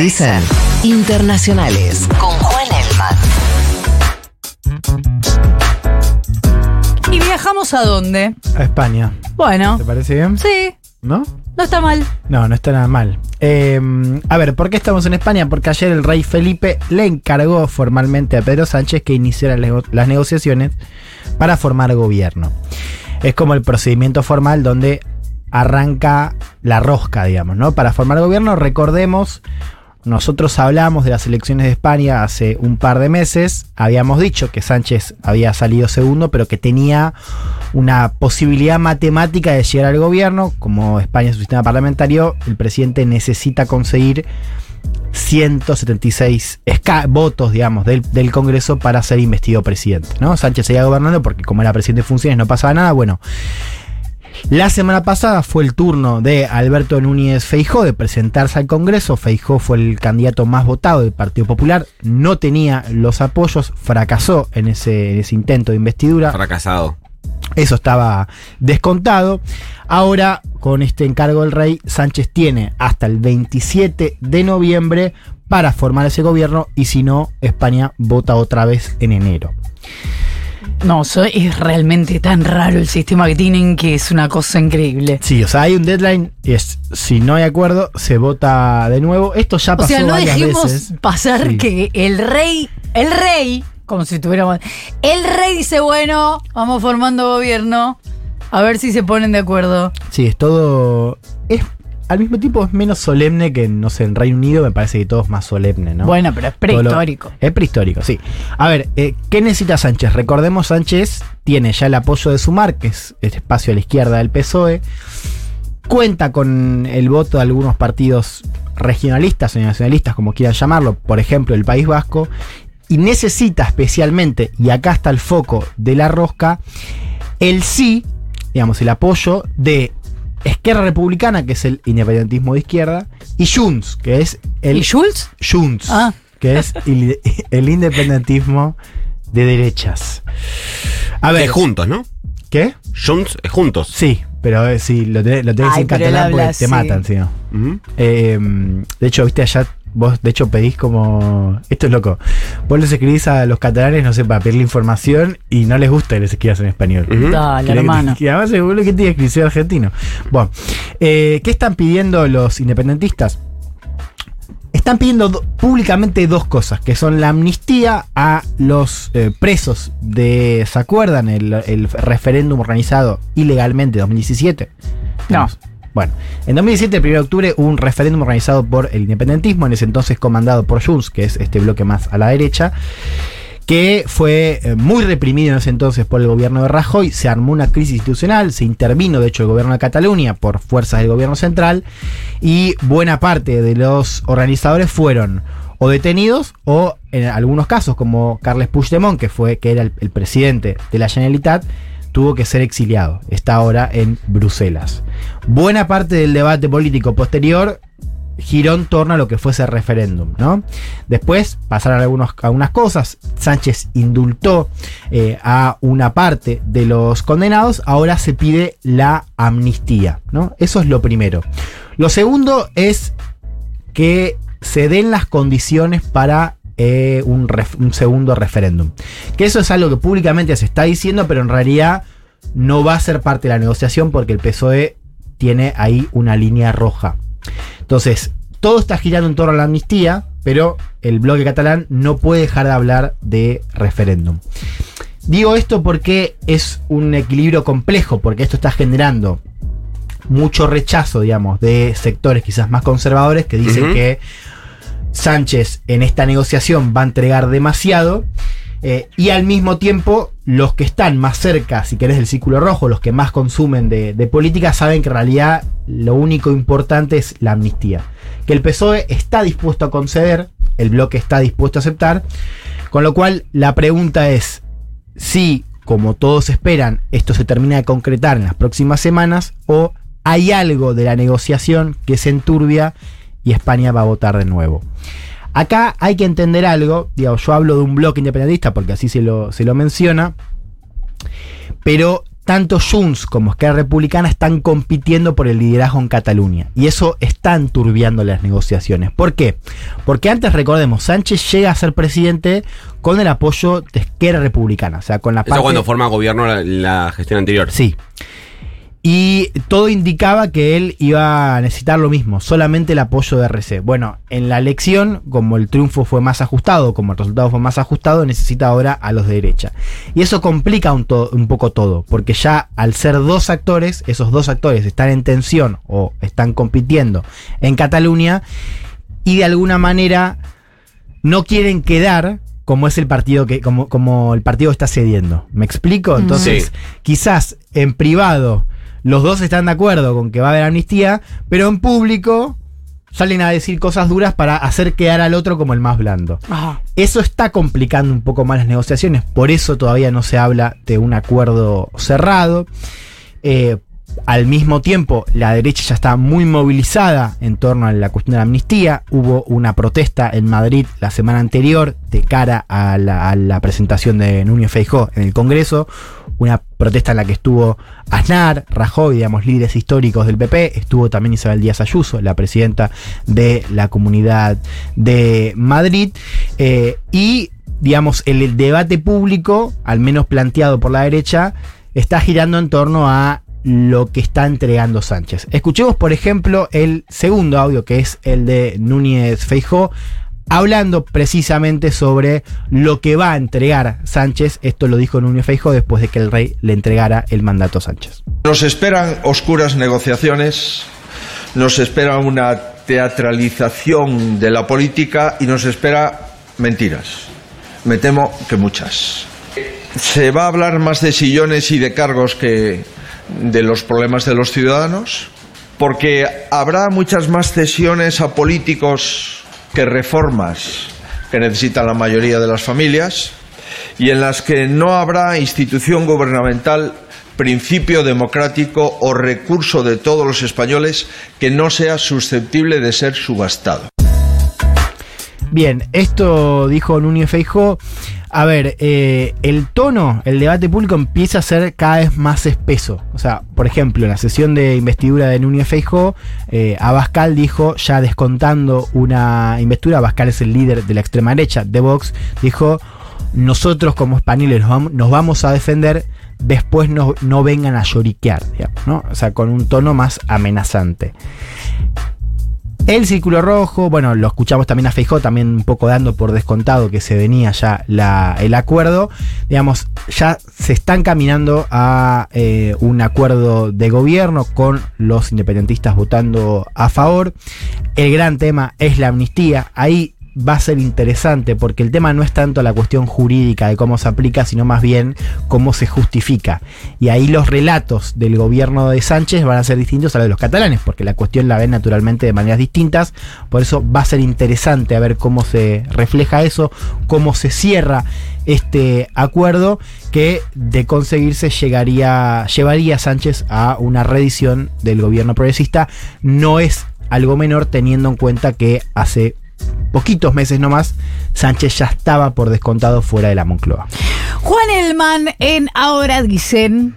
dicen? Internacionales. Con Juan Elman. ¿Y viajamos a dónde? A España. Bueno. ¿Te parece bien? Sí. ¿No? No está mal. No, no está nada mal. Eh, a ver, ¿por qué estamos en España? Porque ayer el rey Felipe le encargó formalmente a Pedro Sánchez que iniciara las negociaciones para formar gobierno. Es como el procedimiento formal donde arranca la rosca, digamos, ¿no? Para formar gobierno, recordemos, nosotros hablamos de las elecciones de España hace un par de meses, habíamos dicho que Sánchez había salido segundo, pero que tenía una posibilidad matemática de llegar al gobierno, como España es un sistema parlamentario, el presidente necesita conseguir 176 votos, digamos, del, del, Congreso para ser investido presidente. ¿no? Sánchez seguía gobernando porque como era presidente de funciones no pasaba nada. Bueno, la semana pasada fue el turno de Alberto Núñez Feijó de presentarse al Congreso. Feijó fue el candidato más votado del Partido Popular, no tenía los apoyos, fracasó en ese, en ese intento de investidura. Fracasado. Eso estaba descontado. Ahora, con este encargo del rey, Sánchez tiene hasta el 27 de noviembre para formar ese gobierno y si no, España vota otra vez en enero. No, es realmente tan raro el sistema que tienen que es una cosa increíble. Sí, o sea, hay un deadline, es si no hay acuerdo, se vota de nuevo. Esto ya pasó o sea, no varias dejemos veces. pasar Sí. que el rey, el rey, como si tuviéramos. El rey dice, bueno, vamos formando gobierno. A ver si se ponen de acuerdo. Sí, es todo. Es, al mismo tiempo es menos solemne que, no sé, en Reino Unido me parece que todo es más solemne, ¿no? Bueno, pero es lo- prehistórico. es prehistórico, sí. A ver, eh, ¿qué necesita Sánchez? Recordemos, Sánchez tiene ya el apoyo de Sumar, que es el espacio a la izquierda del PSOE. Cuenta con el voto de algunos partidos regionalistas o nacionalistas, como quieran llamarlo, por ejemplo, el País Vasco. Y necesita especialmente, y acá está el foco de la rosca, el sí, digamos, el apoyo de Esquerra Republicana, que es el independentismo de izquierda, y Junts, que es el ¿Y Schultz? Junts, Ah. que es el, el independentismo de derechas. A ver, Es juntos, ¿no? ¿qué? Junts es juntos. Sí, pero eh, sí, lo tenés lo tenés Ay, en catalán porque te matan, si no. Eh, de hecho, viste allá, vos de hecho pedís como. Esto es loco. Vos les escribís a los catalanes, no sé, para pedirle información y no les gusta que les escribas en español. Dale, Quieren que- hermano. Que además seguro que tiene que ser argentino. Bueno, eh, ¿qué están pidiendo los independentistas? Están pidiendo do- públicamente dos cosas, que son la amnistía a los eh, presos de, ¿se acuerdan? El, el referéndum organizado ilegalmente en 2017. No. Bueno, en 2017, el 1 de octubre, hubo un referéndum organizado por el independentismo, en ese entonces comandado por Junts, que es este bloque más a la derecha, que fue eh, muy reprimido en ese entonces por el gobierno de Rajoy, se armó una crisis institucional, se intervino de hecho el gobierno de Cataluña por fuerzas del gobierno central y buena parte de los organizadores fueron o detenidos o en algunos casos como Carles Puigdemont, que fue que era el, el presidente de la Generalitat, tuvo que ser exiliado. Está ahora en Bruselas. Buena parte del debate político posterior giró en torno a lo que fue ese referéndum, ¿no? Después pasaron algunos, algunas cosas. Sánchez indultó eh, a una parte de los condenados. Ahora se pide la amnistía, ¿no? Eso es lo primero. Lo segundo es que se den las condiciones para eh, un, ref- un segundo referéndum. Que eso es algo que públicamente se está diciendo, pero en realidad no va a ser parte de la negociación porque el PSOE tiene ahí una línea roja. Entonces, todo está girando en torno a la amnistía, pero el bloque catalán no puede dejar de hablar de referéndum. Digo esto porque es un equilibrio complejo, porque esto está generando mucho rechazo, digamos, de sectores quizás más conservadores que dicen que Sánchez en esta negociación va a entregar demasiado. eh, y al mismo tiempo, los que están más cerca, si querés, del círculo rojo, los que más consumen de, de política, saben que en realidad lo único importante es la amnistía. Que el PSOE está dispuesto a conceder, el bloque está dispuesto a aceptar. Con lo cual, la pregunta es si, como todos esperan, esto se termina de concretar en las próximas semanas o hay algo de la negociación que se enturbia y España va a votar de nuevo. Acá hay que entender algo, digo, yo hablo de un bloque independentista porque así se lo, se lo menciona, pero tanto Junts como Esquerra Republicana están compitiendo por el liderazgo en Cataluña. Y eso está enturbiando las negociaciones. ¿Por qué? Porque antes, recordemos, Sánchez llega a ser presidente con el apoyo de Esquerra Republicana. O sea, con la Eso cuando forma gobierno la, la gestión anterior. Sí. Y todo indicaba que él iba a necesitar lo mismo, solamente el apoyo de RC. Bueno, en la elección, como el triunfo fue más ajustado, como el resultado fue más ajustado, necesita ahora a los de derecha. Y eso complica un, poco todo, porque ya al ser dos actores, esos dos actores están en tensión o están compitiendo en Cataluña y de alguna manera no quieren quedar como es el partido que como, como el partido está cediendo. ¿Me explico? Entonces, Sí. quizás en privado los dos están de acuerdo con que va a haber amnistía, pero en público salen a decir cosas duras para hacer quedar al otro como el más blando. Ajá. Eso está complicando un poco más las negociaciones, por eso todavía no se habla de un acuerdo cerrado. Eh, al mismo tiempo, la derecha ya está muy movilizada en torno a la cuestión de la amnistía. Hubo una protesta en Madrid la semana anterior de cara a la, a la presentación de Núñez Feijó en el Congreso. Una protesta en la que estuvo Aznar, Rajoy, digamos, líderes históricos del PP. Estuvo también Isabel Díaz Ayuso, la presidenta de la Comunidad de Madrid. Eh, y, digamos, el, el debate público, al menos planteado por la derecha, está girando en torno a lo que está entregando Sánchez. Escuchemos, por ejemplo, el segundo audio, que es el de Núñez Feijó, hablando precisamente sobre lo que va a entregar Sánchez. Esto lo dijo Núñez Feijó después de que el rey le entregara el mandato a Sánchez. Nos esperan oscuras negociaciones, nos espera una teatralización de la política y nos espera mentiras. Me temo que muchas. Se va a hablar más de sillones y de cargos que de los problemas de los ciudadanos, porque habrá muchas más cesiones a políticos que reformas que necesitan la mayoría de las familias y en las que no habrá institución gubernamental, principio democrático o recurso de todos los españoles que no sea susceptible de ser subastado. Bien, esto dijo Núñez Feijó. A ver, eh, el tono, el debate público empieza a ser cada vez más espeso. O sea, por ejemplo, en la sesión de investidura de Núñez Feijó, eh, Abascal dijo, ya descontando una investidura, Abascal es el líder de la extrema derecha de Vox, dijo, nosotros como españoles nos vam- nos vamos a defender, después no, no vengan a lloriquear, digamos, ¿no? O sea, con un tono más amenazante. El círculo rojo, bueno, lo escuchamos también a Feijó, también un poco dando por descontado que se venía ya la- el acuerdo. Digamos, ya se están caminando a eh, un acuerdo de gobierno con los independentistas votando a favor. El gran tema es la amnistía. Ahí va a ser interesante porque el tema no es tanto la cuestión jurídica de cómo se aplica, sino más bien cómo se justifica. Y ahí los relatos del gobierno de Sánchez van a ser distintos a los de los catalanes, porque la cuestión la ven naturalmente de maneras distintas. Por eso va a ser interesante a ver cómo se refleja eso, cómo se cierra este acuerdo que de conseguirse llegaría, llevaría a Sánchez a una reedición del gobierno progresista. No es algo menor teniendo en cuenta que hace poquitos meses nomás Sánchez ya estaba por descontado fuera de la Moncloa. Juan Elman en Ahora Dicen.